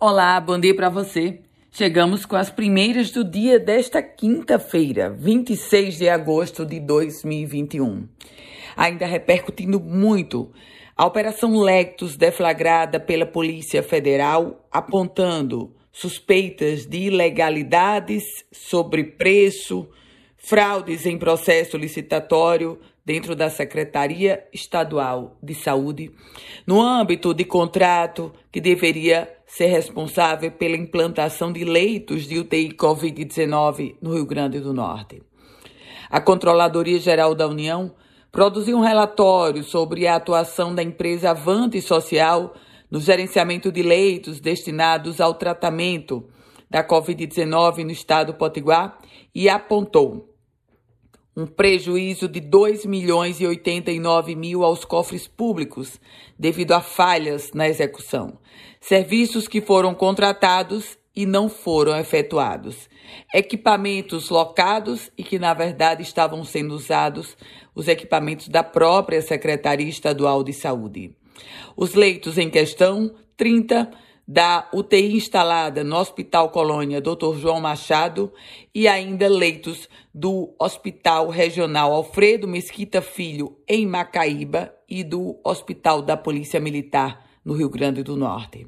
Olá, bom dia para você. Chegamos com as primeiras do dia desta quinta-feira, 26 de agosto de 2021. Ainda repercutindo muito a Operação Lectus deflagrada pela Polícia Federal, apontando suspeitas de ilegalidades sobre preço, fraudes em processo licitatório dentro da Secretaria Estadual de Saúde, no âmbito de contrato que deveria ser responsável pela implantação de leitos de UTI Covid-19 no Rio Grande do Norte. A Controladoria Geral da União produziu um relatório sobre a atuação da empresa Avante Social no gerenciamento de leitos destinados ao tratamento da Covid-19 no estado do Potiguar e apontou um prejuízo de 2 milhões e 89 mil aos cofres públicos devido a falhas na execução. Serviços que foram contratados e não foram efetuados. Equipamentos locados e que, na verdade, estavam sendo usados os equipamentos da própria Secretaria Estadual de Saúde. Os leitos em questão, 30 da UTI instalada no Hospital Colônia Dr. João Machado e ainda leitos do Hospital Regional Alfredo Mesquita Filho, em Macaíba, e do Hospital da Polícia Militar, no Rio Grande do Norte.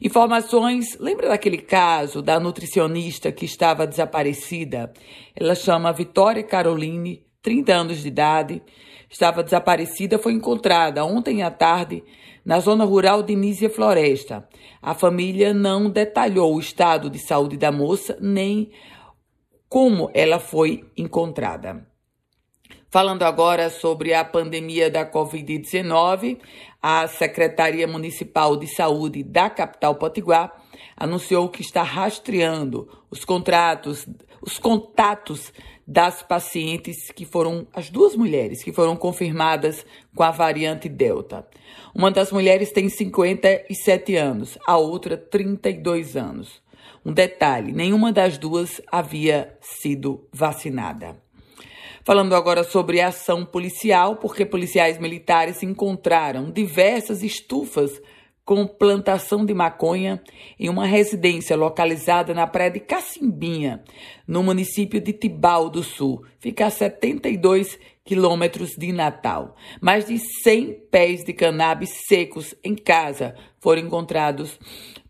Informações, lembra daquele caso da nutricionista que estava desaparecida? Ela chama Vitória Caroline, 30 anos de idade, estava desaparecida, foi encontrada ontem à tarde na zona rural de Nízia Floresta. A família não detalhou o estado de saúde da moça nem como ela foi encontrada. Falando agora sobre a pandemia da Covid-19, a Secretaria Municipal de Saúde da capital Potiguar anunciou que está rastreando os contratos, os contatos das pacientes que foram as duas mulheres que foram confirmadas com a variante Delta. Uma das mulheres tem 57 anos, a outra 32 anos. Um detalhe: nenhuma das duas havia sido vacinada. Falando agora sobre ação policial, porque policiais militares encontraram diversas estufas com plantação de maconha em uma residência localizada na praia de Cacimbinha, no município de Tibau do Sul. Fica a 72 quilômetros de Natal. Mais de 100 pés de cannabis secos em casa foram encontrados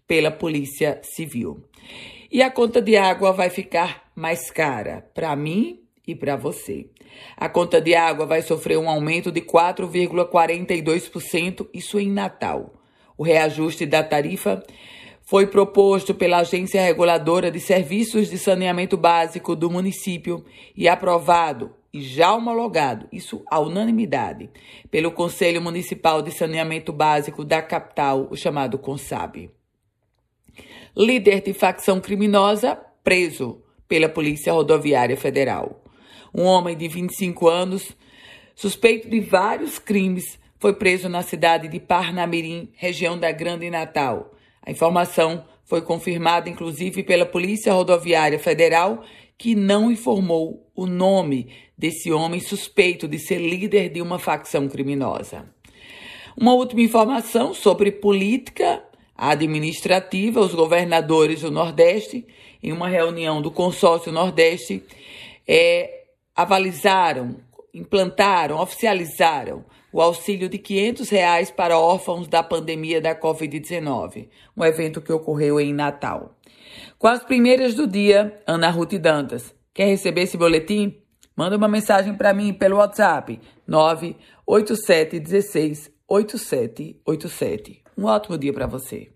pela Polícia Civil. E a conta de água vai ficar mais cara para mim e para você. A conta de água vai sofrer um aumento de 4,42%, isso em Natal. O reajuste da tarifa foi proposto pela Agência Reguladora de Serviços de Saneamento Básico do município e aprovado e já homologado, isso à unanimidade, pelo Conselho Municipal de Saneamento Básico da capital, o chamado CONSAB. Líder de facção criminosa preso pela Polícia Rodoviária Federal. Um homem de 25 anos, suspeito de vários crimes, foi preso na cidade de Parnamirim, região da Grande Natal. A informação foi confirmada inclusive pela Polícia Rodoviária Federal, que não informou o nome desse homem suspeito de ser líder de uma facção criminosa. Uma última informação sobre política administrativa, os governadores do Nordeste, em uma reunião do Consórcio Nordeste, é, avalizaram, implantaram, oficializaram o auxílio de 500 reais para órfãos da pandemia da Covid-19, um evento que ocorreu em Natal. Com as primeiras do dia, Ana Ruth Dantas. Quer receber esse boletim? Manda uma mensagem para mim pelo WhatsApp 987 16 8787. Um ótimo dia para você.